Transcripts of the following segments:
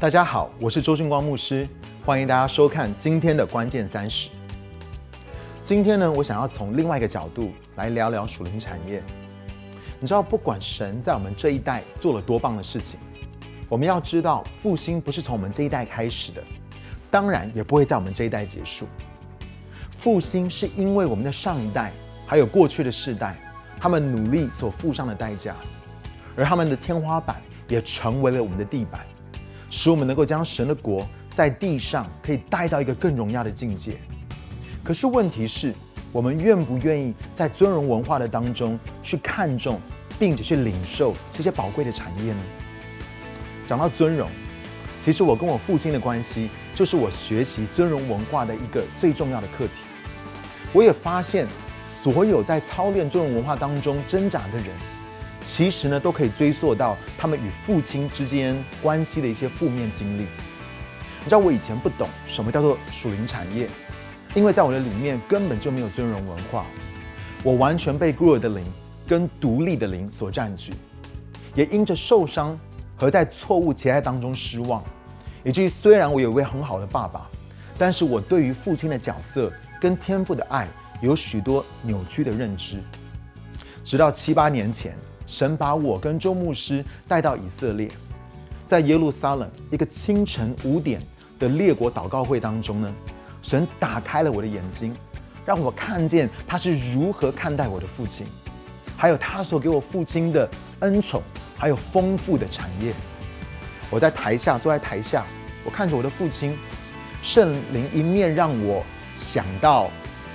大家好，我是周俊光牧师，欢迎大家收看今天的关键三十。今天呢，我想要从另外一个角度来聊聊属灵产业。你知道，不管神在我们这一代做了多棒的事情，我们要知道，复兴不是从我们这一代开始的，当然也不会在我们这一代结束。复兴是因为我们的上一代还有过去的世代，他们努力所付上的代价，而他们的天花板也成为了我们的地板。使我们能够将神的国在地上可以带到一个更荣耀的境界。可是问题是，我们愿不愿意在尊荣文化的当中去看重，并且去领受这些宝贵的产业呢？讲到尊荣，其实我跟我父亲的关系，就是我学习尊荣文化的一个最重要的课题。我也发现，所有在操练尊荣文化当中挣扎的人。其实呢，都可以追溯到他们与父亲之间关系的一些负面经历。你知道我以前不懂什么叫做属灵产业，因为在我的里面根本就没有尊荣文化，我完全被孤儿的灵跟独立的灵所占据，也因着受伤和在错误期待当中失望，以至于虽然我有一位很好的爸爸，但是我对于父亲的角色跟天赋的爱有许多扭曲的认知，直到七八年前。神把我跟周牧师带到以色列，在耶路撒冷一个清晨五点的列国祷告会当中呢，神打开了我的眼睛，让我看见他是如何看待我的父亲，还有他所给我父亲的恩宠，还有丰富的产业。我在台下坐在台下，我看着我的父亲，圣灵一面让我想到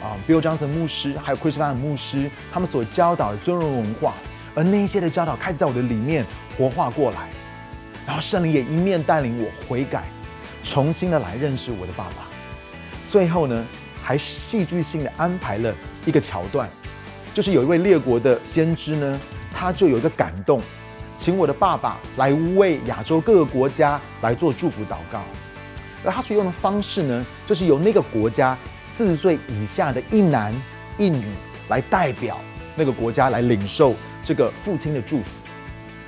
啊，Bill Johnson 牧师还有 Chris Van 牧师他们所教导的尊荣文化。而那些的教导开始在我的里面活化过来，然后圣灵也一面带领我悔改，重新的来认识我的爸爸。最后呢，还戏剧性的安排了一个桥段，就是有一位列国的先知呢，他就有一个感动，请我的爸爸来为亚洲各个国家来做祝福祷告。而他所用的方式呢，就是由那个国家四十岁以下的一男一女来代表那个国家来领受。这个父亲的祝福，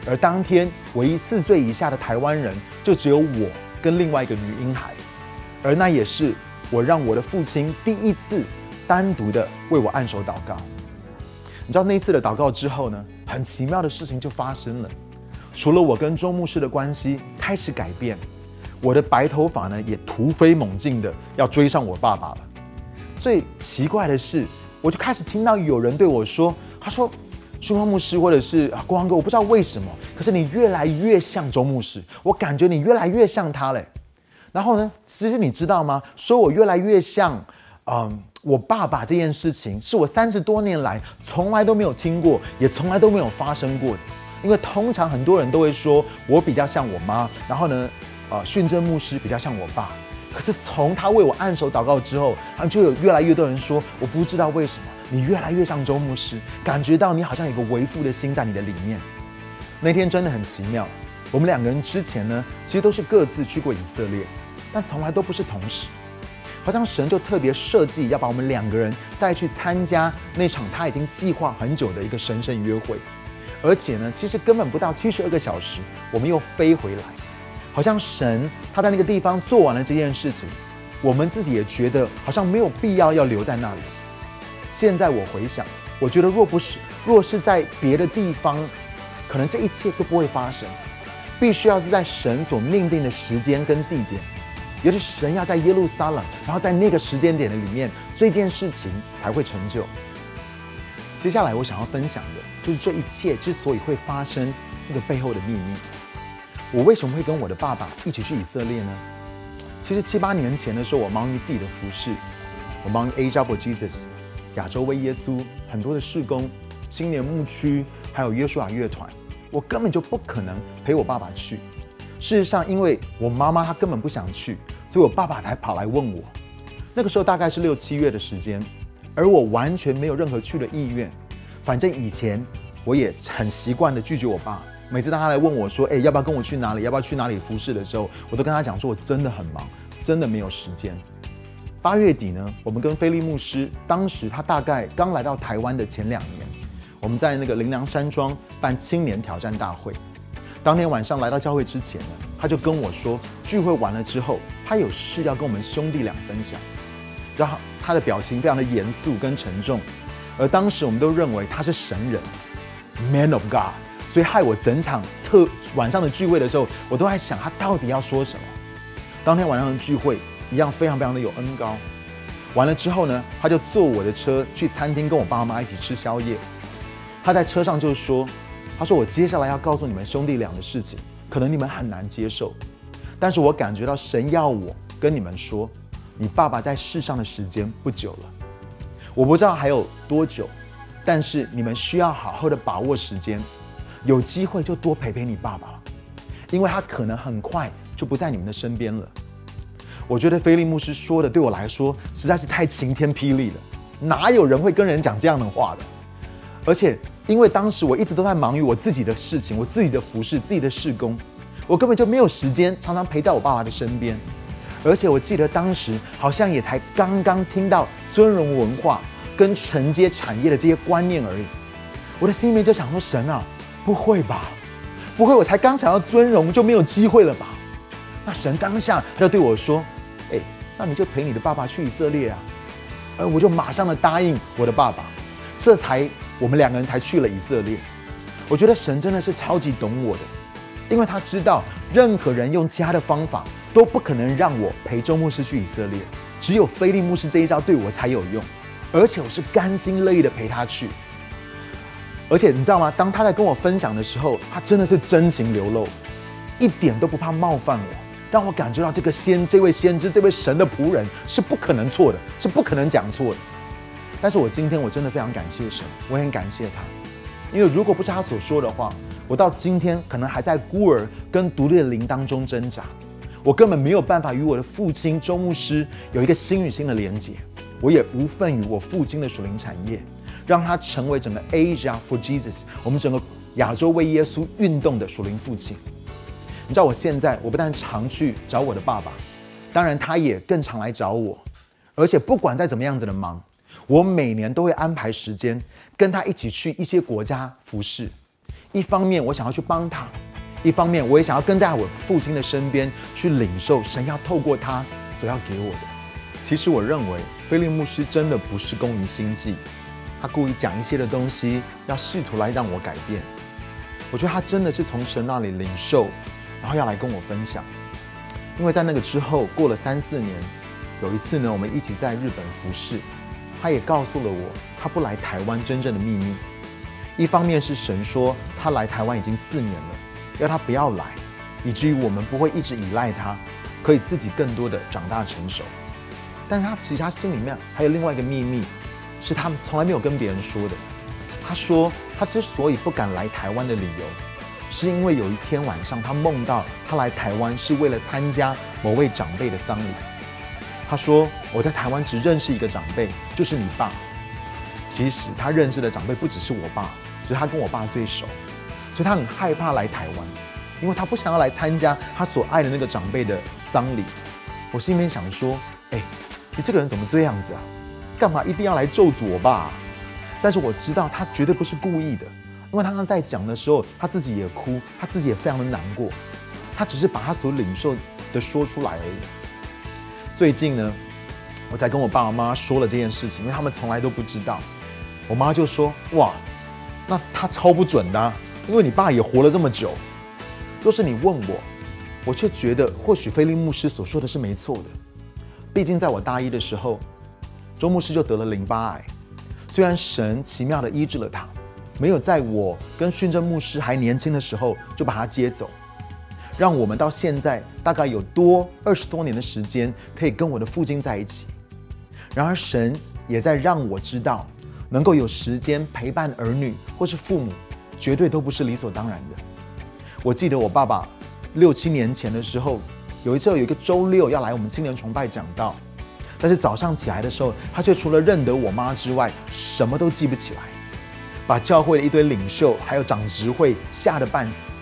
而当天唯一四岁以下的台湾人就只有我跟另外一个女婴孩，而那也是我让我的父亲第一次单独的为我按手祷告。你知道那次的祷告之后呢，很奇妙的事情就发生了，除了我跟周牧师的关系开始改变，我的白头发呢也突飞猛进的要追上我爸爸了。最奇怪的是，我就开始听到有人对我说，他说。朱光牧师，或者是啊，光哥，我不知道为什么，可是你越来越像周牧师，我感觉你越来越像他嘞。然后呢，其实你知道吗？说我越来越像，嗯，我爸爸这件事情，是我三十多年来从来都没有听过，也从来都没有发生过的。因为通常很多人都会说我比较像我妈，然后呢，呃，训真牧师比较像我爸。可是从他为我按手祷告之后，啊，就有越来越多人说，我不知道为什么。你越来越像周牧师，感觉到你好像有个为父的心在你的里面。那天真的很奇妙，我们两个人之前呢，其实都是各自去过以色列，但从来都不是同时。好像神就特别设计要把我们两个人带去参加那场他已经计划很久的一个神圣约会，而且呢，其实根本不到七十二个小时，我们又飞回来。好像神他在那个地方做完了这件事情，我们自己也觉得好像没有必要要留在那里。现在我回想，我觉得若不是若是在别的地方，可能这一切都不会发生。必须要是在神所命定的时间跟地点，也是神要在耶路撒冷，然后在那个时间点的里面，这件事情才会成就。接下来我想要分享的就是这一切之所以会发生那个背后的秘密。我为什么会跟我的爸爸一起去以色列呢？其实七八年前的时候，我忙于自己的服饰，我忙于 A Job Jesus。亚洲为耶稣很多的事工，青年牧区，还有约书亚乐团，我根本就不可能陪我爸爸去。事实上，因为我妈妈她根本不想去，所以我爸爸才跑来问我。那个时候大概是六七月的时间，而我完全没有任何去的意愿。反正以前我也很习惯的拒绝我爸。每次当他来问我说：“哎，要不要跟我去哪里？要不要去哪里服侍的时候，我都跟他讲说：我真的很忙，真的没有时间。”八月底呢，我们跟菲利牧师，当时他大概刚来到台湾的前两年，我们在那个林良山庄办青年挑战大会。当天晚上来到教会之前呢，他就跟我说，聚会完了之后，他有事要跟我们兄弟俩分享。然后他的表情非常的严肃跟沉重，而当时我们都认为他是神人，Man of God，所以害我整场特晚上的聚会的时候，我都在想他到底要说什么。当天晚上的聚会一样非常非常的有恩高。完了之后呢，他就坐我的车去餐厅跟我爸妈一起吃宵夜。他在车上就说：“他说我接下来要告诉你们兄弟俩的事情，可能你们很难接受，但是我感觉到神要我跟你们说。”你爸爸在世上的时间不久了，我不知道还有多久，但是你们需要好好的把握时间，有机会就多陪陪你爸爸，因为他可能很快就不在你们的身边了。我觉得菲利牧师说的对我来说实在是太晴天霹雳了，哪有人会跟人讲这样的话的？而且因为当时我一直都在忙于我自己的事情，我自己的服饰、自己的事工，我根本就没有时间常常陪在我爸爸的身边。而且我记得当时好像也才刚刚听到尊荣文化跟承接产业的这些观念而已，我的心里面就想说：神啊，不会吧？不会，我才刚想要尊荣就没有机会了吧？那神当下就对我说：哎，那你就陪你的爸爸去以色列啊！而我就马上的答应我的爸爸，这才我们两个人才去了以色列。我觉得神真的是超级懂我的，因为他知道任何人用其他的方法。都不可能让我陪周牧师去以色列，只有菲利牧师这一招对我才有用，而且我是甘心乐意的陪他去。而且你知道吗？当他在跟我分享的时候，他真的是真情流露，一点都不怕冒犯我，让我感觉到这个先这位先知这位神的仆人是不可能错的，是不可能讲错的。但是我今天我真的非常感谢神，我很感谢他，因为如果不是他所说的话，我到今天可能还在孤儿跟独立的灵当中挣扎。我根本没有办法与我的父亲周牧师有一个心与心的连结，我也无份于我父亲的属灵产业，让他成为整个 Asia for Jesus，我们整个亚洲为耶稣运动的属灵父亲。你知道我现在，我不但常去找我的爸爸，当然他也更常来找我，而且不管再怎么样子的忙，我每年都会安排时间跟他一起去一些国家服侍。一方面我想要去帮他。一方面，我也想要跟在我父亲的身边，去领受神要透过他所要给我的。其实，我认为菲利牧师真的不是工于心计，他故意讲一些的东西，要试图来让我改变。我觉得他真的是从神那里领受，然后要来跟我分享。因为在那个之后，过了三四年，有一次呢，我们一起在日本服侍，他也告诉了我他不来台湾真正的秘密。一方面是神说他来台湾已经四年了。要他不要来，以至于我们不会一直依赖他，可以自己更多的长大成熟。但是他其实他心里面还有另外一个秘密，是他从来没有跟别人说的。他说他之所以不敢来台湾的理由，是因为有一天晚上他梦到他来台湾是为了参加某位长辈的丧礼。他说我在台湾只认识一个长辈，就是你爸。其实他认识的长辈不只是我爸，只是他跟我爸最熟。所以他很害怕来台湾，因为他不想要来参加他所爱的那个长辈的丧礼。我心里面想说：“哎，你这个人怎么这样子啊？干嘛一定要来咒诅我爸？”但是我知道他绝对不是故意的，因为他刚在讲的时候，他自己也哭，他自己也非常的难过。他只是把他所领受的说出来而已。最近呢，我才跟我爸爸妈妈说了这件事情，因为他们从来都不知道。我妈就说：“哇，那他超不准的。”因为你爸也活了这么久，若是你问我，我却觉得或许菲利牧师所说的是没错的。毕竟在我大一的时候，周牧师就得了淋巴癌。虽然神奇妙的医治了他，没有在我跟训正牧师还年轻的时候就把他接走，让我们到现在大概有多二十多年的时间可以跟我的父亲在一起。然而神也在让我知道，能够有时间陪伴儿女或是父母。绝对都不是理所当然的。我记得我爸爸六七年前的时候，有一次有一个周六要来我们青年崇拜讲道，但是早上起来的时候，他却除了认得我妈之外，什么都记不起来，把教会的一堆领袖还有长执会吓得半死，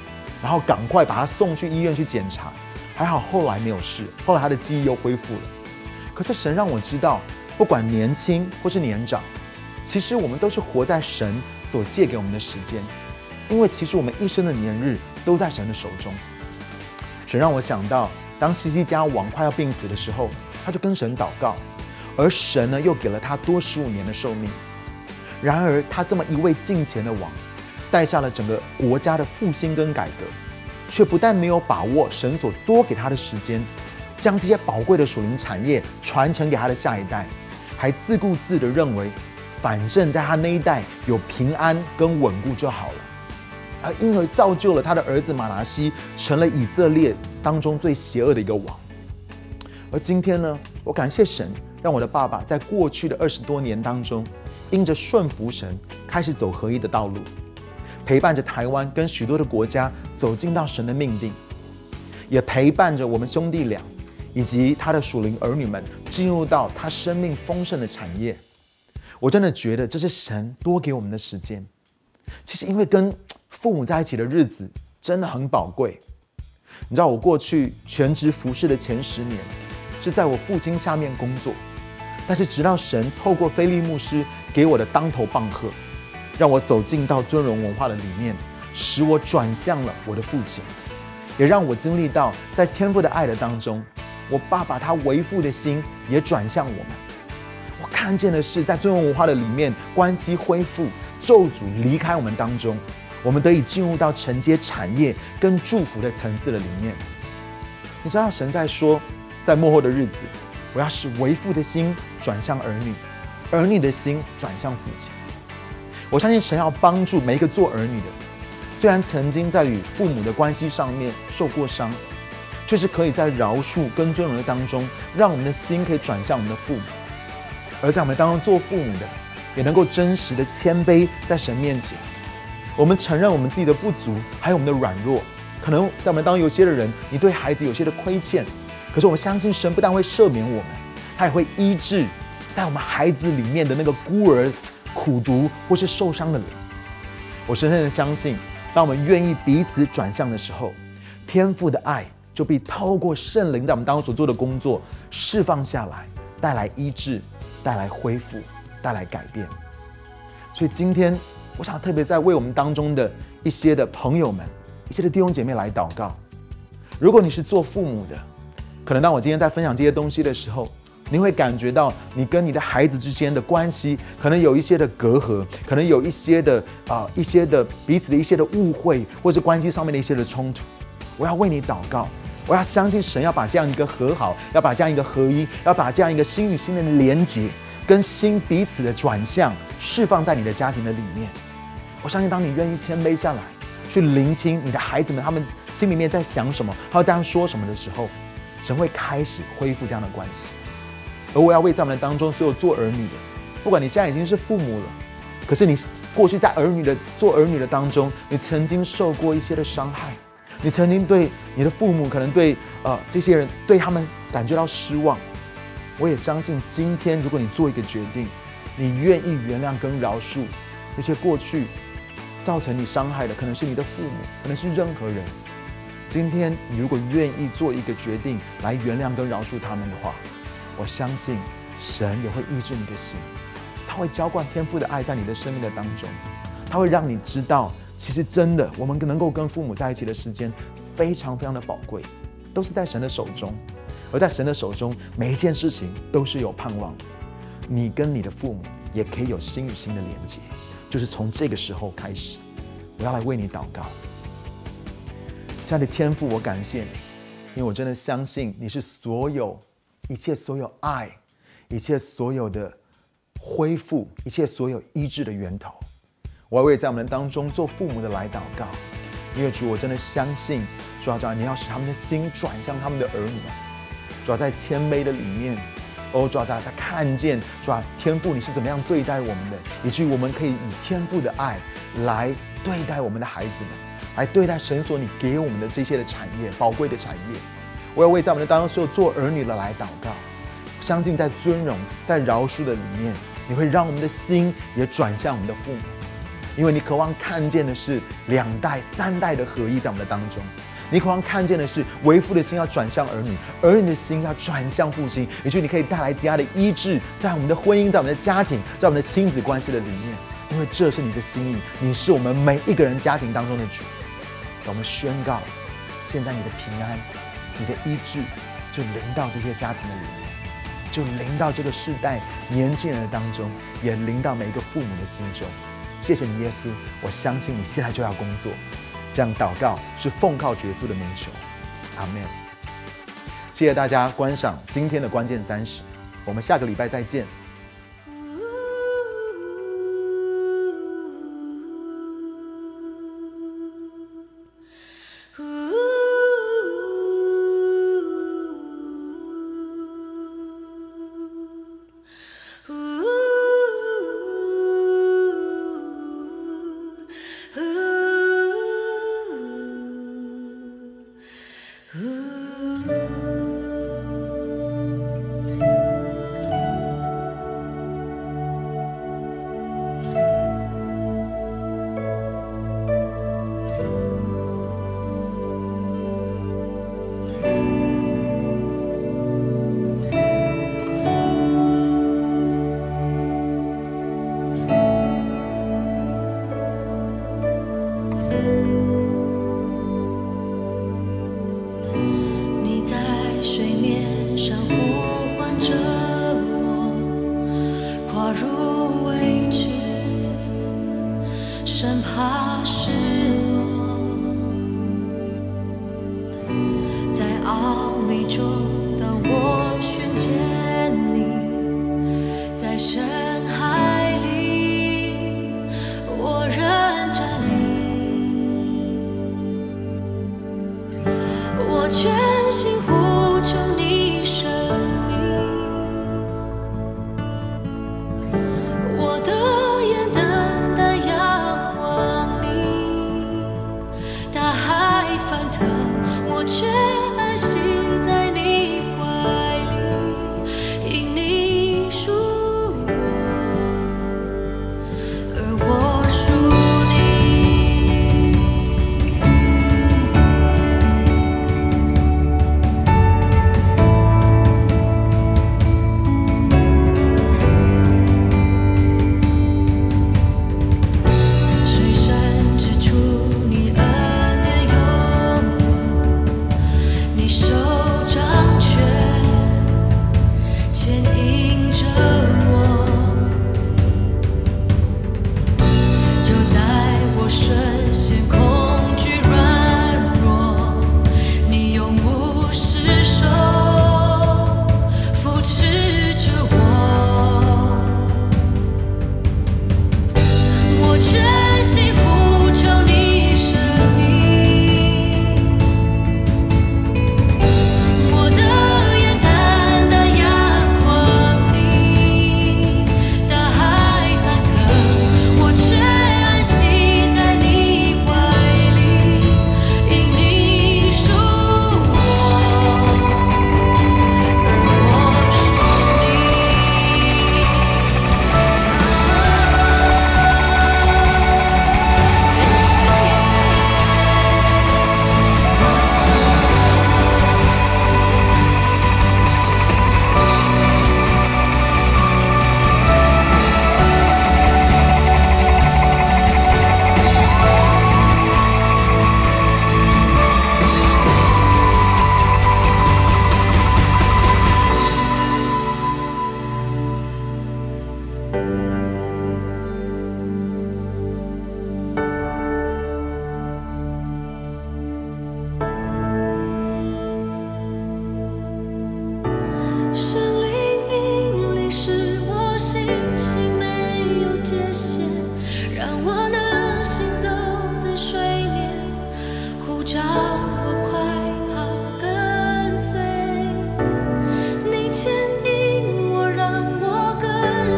然后赶快把他送去医院去检查，还好后来没有事，后来他的记忆又恢复了。可是神让我知道，不管年轻或是年长，其实我们都是活在神所借给我们的时间。因为其实我们一生的年日都在神的手中。神让我想到，当西西家王快要病死的时候，他就跟神祷告，而神呢又给了他多十五年的寿命。然而，他这么一位近前的王，带下了整个国家的复兴跟改革，却不但没有把握神所多给他的时间，将这些宝贵的属灵产业传承给他的下一代，还自顾自的认为，反正在他那一代有平安跟稳固就好了，而因而造就了他的儿子马拿西成了以色列当中最邪恶的一个王。而今天呢，我感谢神，让我的爸爸在过去的二十多年当中。因着顺服神，开始走合一的道路，陪伴着台湾跟许多的国家走进到神的命定，也陪伴着我们兄弟俩以及他的属灵儿女们进入到他生命丰盛的产业。我真的觉得这是神多给我们的时间。其实因为跟父母在一起的日子真的很宝贵。你知道我过去全职服侍的前十年，是在我父亲下面工作。但是直到神透过菲利牧师给我的当头棒喝，让我走进到尊荣文化的里面，使我转向了我的父亲，也让我经历到在天父的爱的当中，我爸爸他为父的心也转向我们。我看见的是在尊荣文化的里面，关系恢复，咒诅离开我们当中，我们得以进入到承接产业跟祝福的层次的里面。你知道神在说，在幕后的日子。我要使为父的心转向儿女，儿女的心转向父亲。我相信神要帮助每一个做儿女的，虽然曾经在与父母的关系上面受过伤，却是可以在饶恕跟尊荣的当中，让我们的心可以转向我们的父母。而在我们当中做父母的，也能够真实的谦卑在神面前。我们承认我们自己的不足，还有我们的软弱。可能在我们当中有些的人，你对孩子有些的亏欠。可是我们相信神不但会赦免我们，他也会医治在我们孩子里面的那个孤儿、苦读或是受伤的人。我深深的相信，当我们愿意彼此转向的时候，天父的爱就必透过圣灵在我们当中所做的工作释放下来，带来医治、带来恢复、带来改变。所以今天，我想特别在为我们当中的一些的朋友们、一些的弟兄姐妹来祷告。如果你是做父母的，可能当我今天在分享这些东西的时候，你会感觉到你跟你的孩子之间的关系可能有一些的隔阂，可能有一些的啊一些的彼此的一些的误会，或是关系上面的一些的冲突。我要为你祷告，我要相信神要把这样一个和好，要把这样一个合一，要把这样一个心与心的连结，跟心彼此的转向释放在你的家庭的里面。我相信当你愿意谦卑下来，去聆听你的孩子们他们心里面在想什么，他这样说什么的时候。神会开始恢复这样的关系，而我要为在我们当中所有做儿女的，不管你现在已经是父母了，可是你过去在儿女的做儿女的当中，你曾经受过一些的伤害，你曾经对你的父母可能对呃这些人对他们感觉到失望，我也相信今天如果你做一个决定，你愿意原谅跟饶恕那些过去造成你伤害的，可能是你的父母，可能是任何人。今天，你如果愿意做一个决定来原谅跟饶恕他们的话，我相信神也会医治你的心，他会浇灌天赋的爱在你的生命的当中，他会让你知道，其实真的，我们能够跟父母在一起的时间非常非常的宝贵，都是在神的手中，而在神的手中，每一件事情都是有盼望。你跟你的父母也可以有心与心的连接，就是从这个时候开始，我要来为你祷告。亲爱的天父，我感谢你，因为我真的相信你是所有一切所有爱、一切所有的恢复、一切所有医治的源头。我要为在我们当中做父母的来祷告，因为主，我真的相信，主要你要使他们的心转向他们的儿女，主要在谦卑的里面，哦，主要在他看见，主要天父你是怎么样对待我们的，以至于我们可以以天父的爱来对待我们的孩子们。来对待神所你给我们的这些的产业，宝贵的产业。我要为在我们的当中所有做儿女的来祷告，相信在尊荣、在饶恕的里面，你会让我们的心也转向我们的父母，因为你渴望看见的是两代、三代的合一在我们的当中。你渴望看见的是为父的心要转向儿女，儿女的心要转向父亲，也就你可以带来家的医治，在我们的婚姻、在我们的家庭、在我们的亲子关系的里面，因为这是你的心意，你是我们每一个人家庭当中的主。我们宣告，现在你的平安你的医治就临到这些家庭的里面，就临到这个世代年轻人的当中，也临到每一个父母的心中。谢谢你，耶稣，我相信你现在就要工作。这样祷告是奉靠耶稣的名求，阿门。谢谢大家观赏今天的关键三十，我们下个礼拜再见。I shall.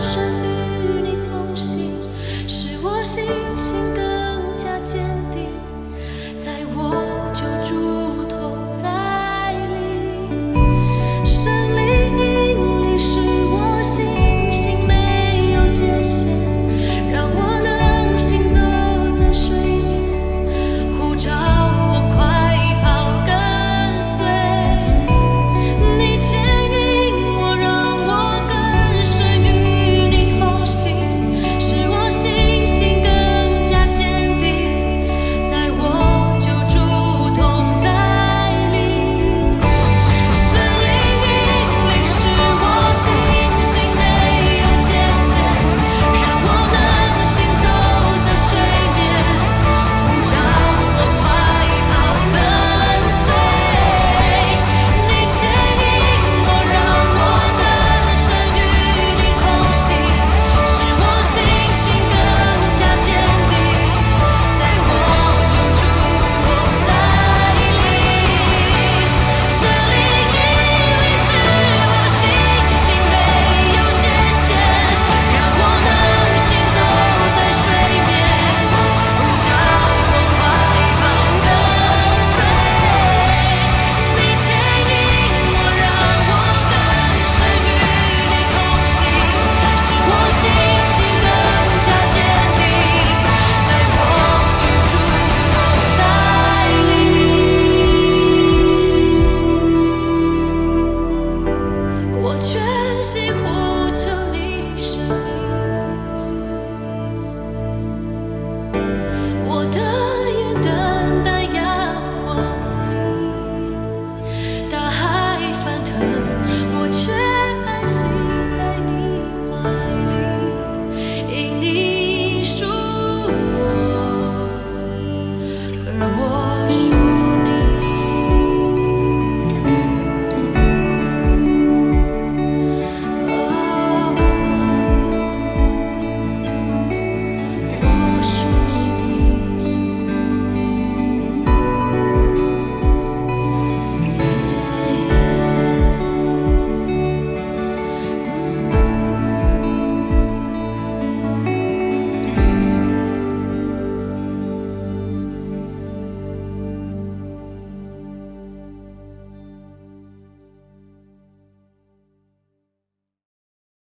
ocean